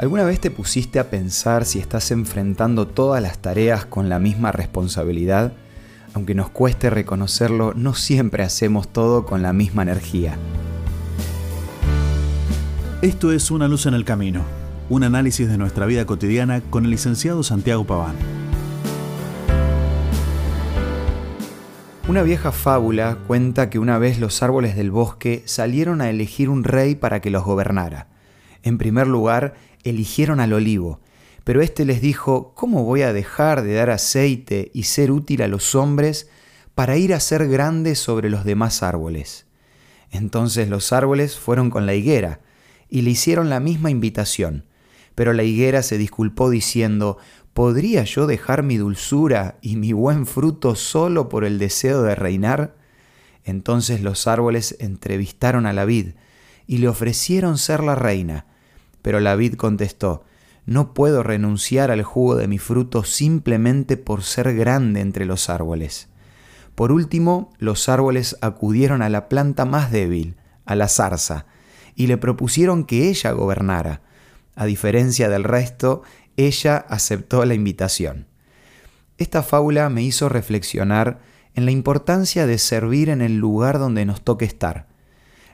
¿Alguna vez te pusiste a pensar si estás enfrentando todas las tareas con la misma responsabilidad? Aunque nos cueste reconocerlo, no siempre hacemos todo con la misma energía. Esto es Una luz en el camino, un análisis de nuestra vida cotidiana con el licenciado Santiago Paván. Una vieja fábula cuenta que una vez los árboles del bosque salieron a elegir un rey para que los gobernara. En primer lugar, eligieron al olivo, pero éste les dijo, ¿cómo voy a dejar de dar aceite y ser útil a los hombres para ir a ser grande sobre los demás árboles? Entonces los árboles fueron con la higuera y le hicieron la misma invitación, pero la higuera se disculpó diciendo, ¿podría yo dejar mi dulzura y mi buen fruto solo por el deseo de reinar? Entonces los árboles entrevistaron a la vid y le ofrecieron ser la reina, pero la vid contestó, no puedo renunciar al jugo de mi fruto simplemente por ser grande entre los árboles. Por último, los árboles acudieron a la planta más débil, a la zarza, y le propusieron que ella gobernara. A diferencia del resto, ella aceptó la invitación. Esta fábula me hizo reflexionar en la importancia de servir en el lugar donde nos toque estar,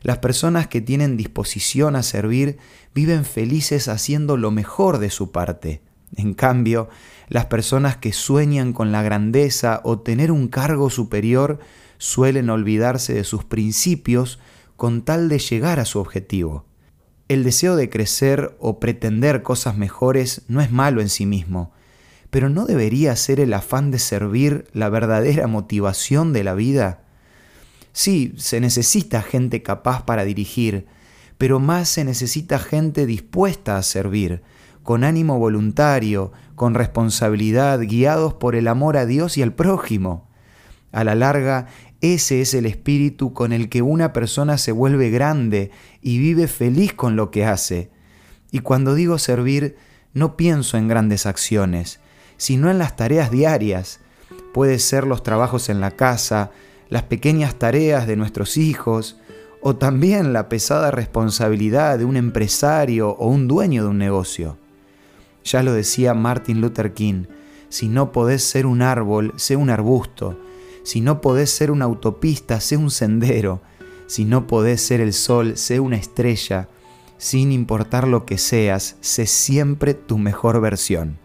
las personas que tienen disposición a servir viven felices haciendo lo mejor de su parte. En cambio, las personas que sueñan con la grandeza o tener un cargo superior suelen olvidarse de sus principios con tal de llegar a su objetivo. El deseo de crecer o pretender cosas mejores no es malo en sí mismo, pero ¿no debería ser el afán de servir la verdadera motivación de la vida? Sí, se necesita gente capaz para dirigir, pero más se necesita gente dispuesta a servir, con ánimo voluntario, con responsabilidad, guiados por el amor a Dios y al prójimo. A la larga, ese es el espíritu con el que una persona se vuelve grande y vive feliz con lo que hace. Y cuando digo servir, no pienso en grandes acciones, sino en las tareas diarias. Puede ser los trabajos en la casa, las pequeñas tareas de nuestros hijos o también la pesada responsabilidad de un empresario o un dueño de un negocio. Ya lo decía Martin Luther King, si no podés ser un árbol, sé un arbusto, si no podés ser una autopista, sé un sendero, si no podés ser el sol, sé una estrella, sin importar lo que seas, sé siempre tu mejor versión.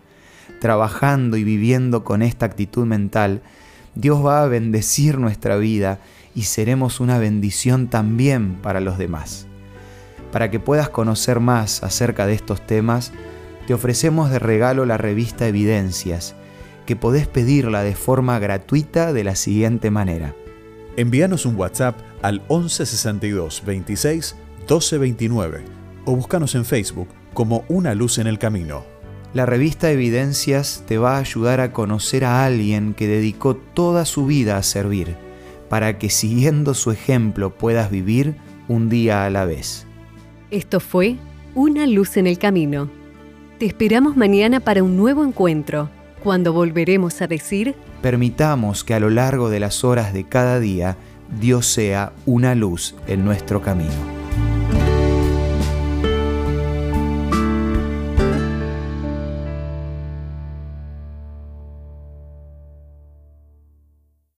Trabajando y viviendo con esta actitud mental, Dios va a bendecir nuestra vida y seremos una bendición también para los demás. Para que puedas conocer más acerca de estos temas, te ofrecemos de regalo la revista Evidencias, que podés pedirla de forma gratuita de la siguiente manera. Envíanos un WhatsApp al 1162 26 1229 o búscanos en Facebook como Una Luz en el Camino. La revista Evidencias te va a ayudar a conocer a alguien que dedicó toda su vida a servir, para que siguiendo su ejemplo puedas vivir un día a la vez. Esto fue Una luz en el camino. Te esperamos mañana para un nuevo encuentro, cuando volveremos a decir, permitamos que a lo largo de las horas de cada día Dios sea una luz en nuestro camino.